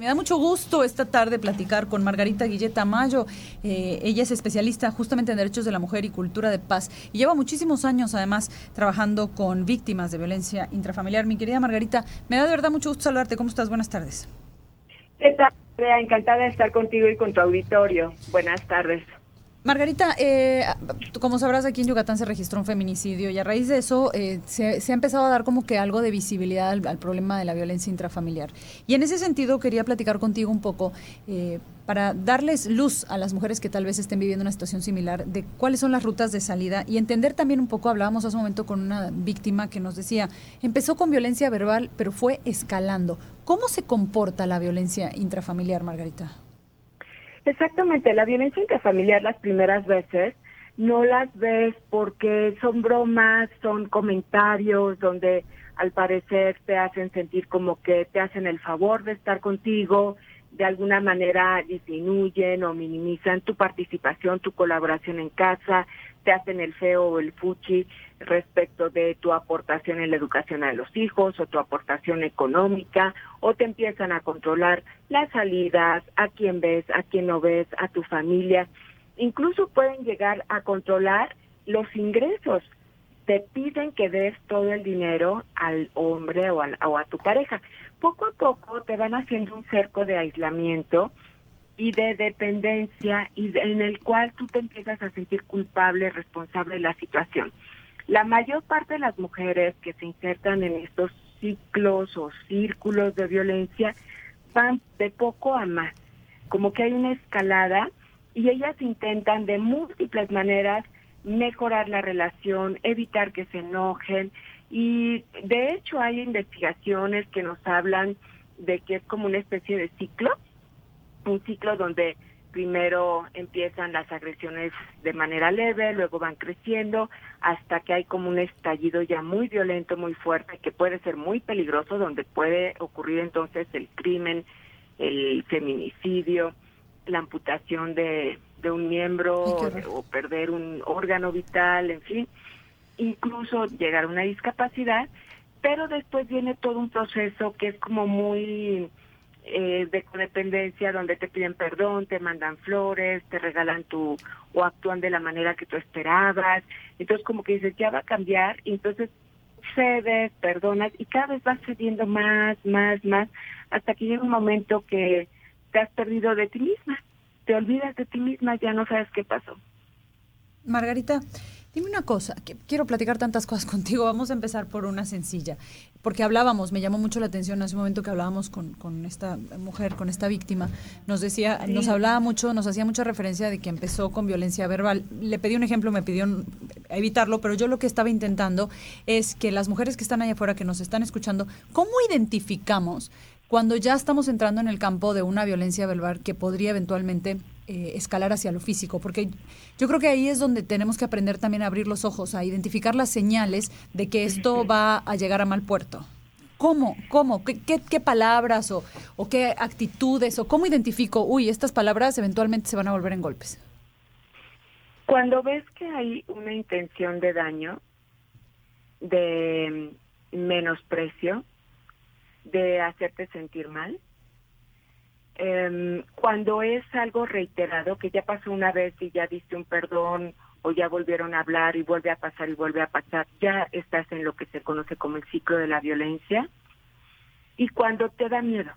me da mucho gusto esta tarde platicar con Margarita Guilleta Mayo. Eh, ella es especialista justamente en derechos de la mujer y cultura de paz y lleva muchísimos años además trabajando con víctimas de violencia intrafamiliar. Mi querida Margarita, me da de verdad mucho gusto saludarte. ¿Cómo estás? Buenas tardes. ¿Qué tal? Encantada de estar contigo y con tu auditorio. Buenas tardes. Margarita, eh, como sabrás, aquí en Yucatán se registró un feminicidio y a raíz de eso eh, se, ha empezado a dar como que algo de visibilidad al, problema de la violencia intrafamiliar. Y en ese sentido quería platicar contigo un poco eh, para darles luz a las mujeres que tal vez estén viviendo una situación similar de cuáles son las rutas de salida y entender también un poco, hablábamos hace un momento con una víctima que nos decía, empezó con violencia verbal, pero fue escalando. ¿Cómo se comporta la violencia intrafamiliar, Margarita? Exactamente, la violencia intrafamiliar las primeras veces no las ves porque son bromas, son comentarios donde al parecer te hacen sentir como que te hacen el favor de estar contigo, de alguna manera disminuyen o minimizan tu participación, tu colaboración en casa, te hacen el feo o el fuchi respecto de tu aportación en la educación a los hijos o tu aportación económica o te empiezan a controlar las salidas, a quién ves, a quién no ves, a tu familia. Incluso pueden llegar a controlar los ingresos. Te piden que des todo el dinero al hombre o, o a tu pareja. Poco a poco te van haciendo un cerco de aislamiento y de dependencia y en el cual tú te empiezas a sentir culpable, responsable de la situación. La mayor parte de las mujeres que se insertan en estos ciclos o círculos de violencia van de poco a más, como que hay una escalada y ellas intentan de múltiples maneras mejorar la relación, evitar que se enojen. Y de hecho hay investigaciones que nos hablan de que es como una especie de ciclo un ciclo donde primero empiezan las agresiones de manera leve, luego van creciendo hasta que hay como un estallido ya muy violento, muy fuerte, que puede ser muy peligroso, donde puede ocurrir entonces el crimen, el feminicidio, la amputación de, de un miembro o perder un órgano vital, en fin, incluso llegar a una discapacidad, pero después viene todo un proceso que es como muy eh, de codependencia donde te piden perdón, te mandan flores, te regalan tu o actúan de la manera que tú esperabas. Entonces como que dices, ya va a cambiar, y entonces cedes, perdonas y cada vez vas cediendo más, más, más, hasta que llega un momento que te has perdido de ti misma, te olvidas de ti misma, ya no sabes qué pasó. Margarita, Dime una cosa, que quiero platicar tantas cosas contigo. Vamos a empezar por una sencilla, porque hablábamos, me llamó mucho la atención hace un momento que hablábamos con, con esta mujer, con esta víctima. Nos decía, nos hablaba mucho, nos hacía mucha referencia de que empezó con violencia verbal. Le pedí un ejemplo, me pidió evitarlo, pero yo lo que estaba intentando es que las mujeres que están allá afuera, que nos están escuchando, ¿cómo identificamos cuando ya estamos entrando en el campo de una violencia verbal que podría eventualmente eh, escalar hacia lo físico, porque yo creo que ahí es donde tenemos que aprender también a abrir los ojos, a identificar las señales de que esto va a llegar a mal puerto. ¿Cómo? ¿Cómo? ¿Qué, qué, palabras o, o, qué actitudes o cómo identifico, uy, estas palabras eventualmente se van a volver en golpes? Cuando ves que hay una intención de daño, de menosprecio, de hacerte sentir mal. Em, cuando es algo reiterado, que ya pasó una vez y ya diste un perdón o ya volvieron a hablar y vuelve a pasar y vuelve a pasar, ya estás en lo que se conoce como el ciclo de la violencia. Y cuando te da miedo,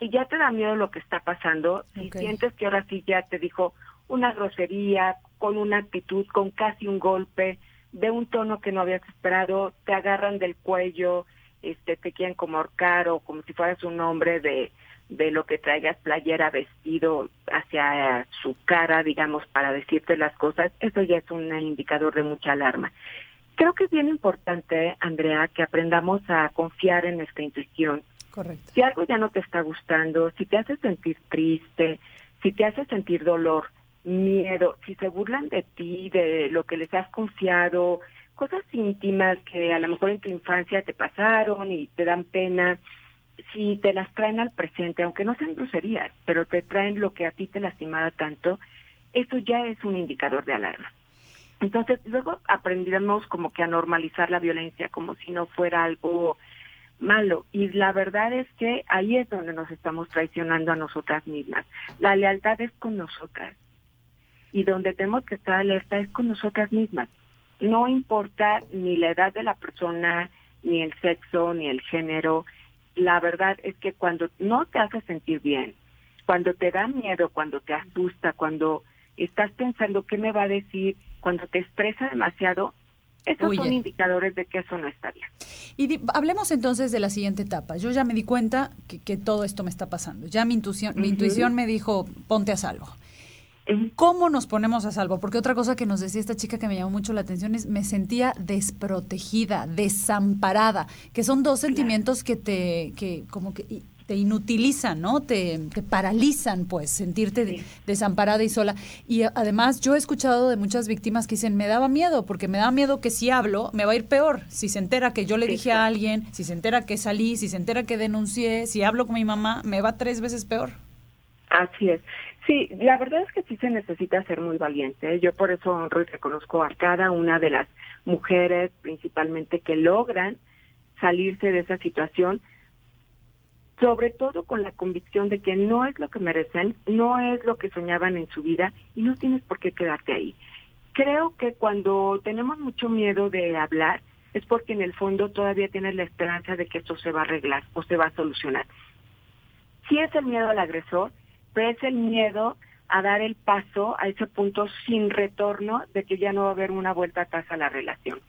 y ya te da miedo lo que está pasando, si sientes que ahora sí ya te dijo una grosería, con una actitud, con casi un golpe, de un tono que no habías esperado, te agarran del cuello, este, te quieren como ahorcar o como si fueras un hombre de, de lo que traigas playera vestido hacia su cara, digamos, para decirte las cosas, eso ya es un indicador de mucha alarma. Creo que es bien importante, Andrea, que aprendamos a confiar en nuestra intuición. Correcto. Si algo ya no te está gustando, si te hace sentir triste, si te hace sentir dolor, miedo, si se burlan de ti, de lo que les has confiado, cosas íntimas que a lo mejor en tu infancia te pasaron y te dan pena, si te las traen al presente, aunque no sean groserías, pero te traen lo que a ti te lastimaba tanto, eso ya es un indicador de alarma. Entonces, luego aprendiremos como que a normalizar la violencia como si no fuera algo malo. Y la verdad es que ahí es donde nos estamos traicionando a nosotras mismas. La lealtad es con nosotras. Y donde tenemos que estar alerta es con nosotras mismas. No importa ni la edad de la persona, ni el sexo, ni el género. La verdad es que cuando no te hace sentir bien, cuando te da miedo, cuando te asusta, cuando estás pensando qué me va a decir, cuando te estresa demasiado, esos son indicadores de que eso no está bien. Y hablemos entonces de la siguiente etapa. Yo ya me di cuenta que, todo esto me está pasando. Ya mi intuición, mi intuición me dijo, ponte a salvo. ¿Cómo nos ponemos a salvo? Porque otra cosa que nos decía esta chica que me llamó mucho la atención es me sentía desprotegida, desamparada, que son dos sentimientos que te, que como que te inutilizan, ¿no? Te, paralizan, pues, sentirte desamparada y sola. Y además yo he escuchado de muchas víctimas que dicen, me daba miedo, porque me daba miedo que si hablo, me va a ir peor. Si se entera que yo le dije a alguien, si se entera que salí, si se entera que denuncié, si hablo con mi mamá, me va tres veces peor. Así es. Sí, la verdad es que sí se necesita ser muy valiente. Yo por eso honro y reconozco a cada una de las mujeres, principalmente, que logran salirse de esa situación sobre todo con la convicción de que no es lo que merecen, no es lo que soñaban en su vida y no tienes por qué quedarte ahí. Creo que cuando tenemos mucho miedo de hablar es porque en el fondo todavía tienes la esperanza de que esto se va a arreglar o se va a solucionar. Sí es el miedo al agresor, es el miedo a dar el paso a ese punto sin retorno de que ya no va a haber una vuelta atrás a la relación.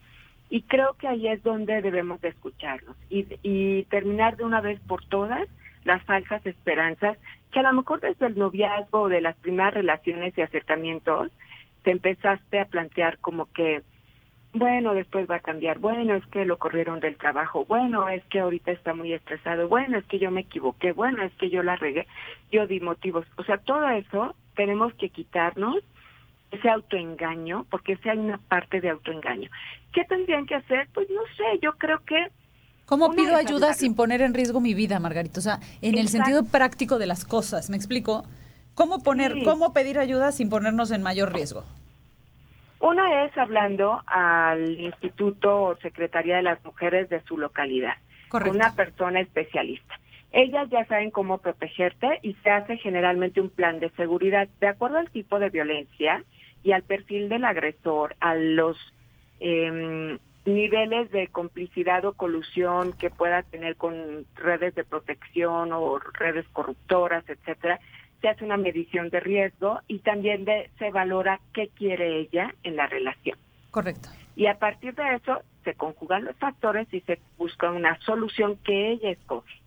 Y creo que ahí es donde debemos de escucharnos y, y terminar de una vez por todas las falsas esperanzas que a lo mejor desde el noviazgo o de las primeras relaciones y acercamientos te empezaste a plantear como que, bueno, después va a cambiar, bueno, es que lo corrieron del trabajo, bueno, es que ahorita está muy estresado, bueno, es que yo me equivoqué, bueno, es que yo la regué, yo di motivos. O sea, todo eso tenemos que quitarnos ese autoengaño, porque esa hay una parte de autoengaño. ¿Qué tendrían que hacer? Pues no sé, yo creo que... ¿Cómo pido ayuda sin poner en riesgo mi vida, Margarita? O sea, en el sentido práctico de las cosas, ¿me explico? ¿Cómo poner, cómo pedir ayuda sin ponernos en mayor riesgo? Una es hablando al Instituto o Secretaría de las Mujeres de su localidad, Correcto. una persona especialista. Ellas ya saben cómo protegerte y se hace generalmente un plan de seguridad de acuerdo al tipo de violencia y al perfil del agresor, a los eh, niveles de complicidad o colusión que pueda tener con redes de protección o redes corruptoras, etcétera, se hace una medición de riesgo y también de, se valora qué quiere ella en la relación. Correcto. Y a partir de eso se conjugan los factores y se busca una solución que ella escoge.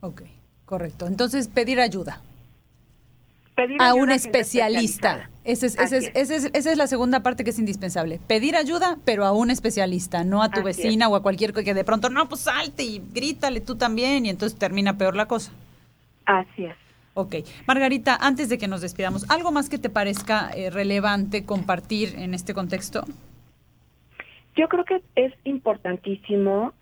Ok, correcto. Entonces, pedir ayuda a un especialista. Esa es, esa, es, la segunda parte que es indispensable. Pedir ayuda, pero a un especialista, no a tu vecina o a cualquier que de pronto, no, pues salte y grítale tú también y entonces termina peor la cosa. Así es. Ok. Margarita, antes de que nos despidamos, ¿algo más que te parezca eh, relevante compartir en este contexto? Yo creo que es importantísimo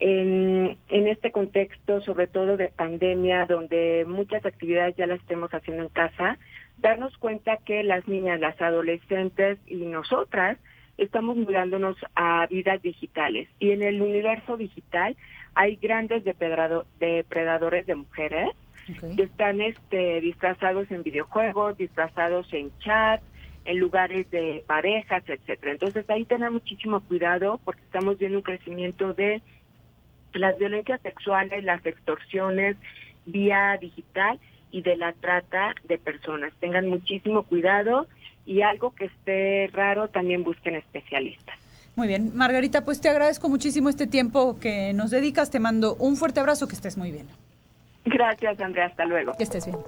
en, en este contexto, sobre todo de pandemia, donde muchas actividades ya las estemos haciendo en casa, darnos cuenta que las niñas, las adolescentes y nosotras estamos mudándonos a vidas digitales. Y en el universo digital hay grandes depredadores de mujeres que están este, disfrazados en videojuegos, disfrazados en chat, en lugares de parejas, etcétera. Entonces ahí tener muchísimo cuidado porque estamos viendo un crecimiento de las violencias sexuales, las extorsiones vía digital y de la trata de personas. Tengan muchísimo cuidado y algo que esté raro también busquen especialistas. Muy bien, Margarita, pues te agradezco muchísimo este tiempo que nos dedicas. Te mando un fuerte abrazo, que estés muy bien. Gracias, Andrea. Hasta luego. Que estés bien.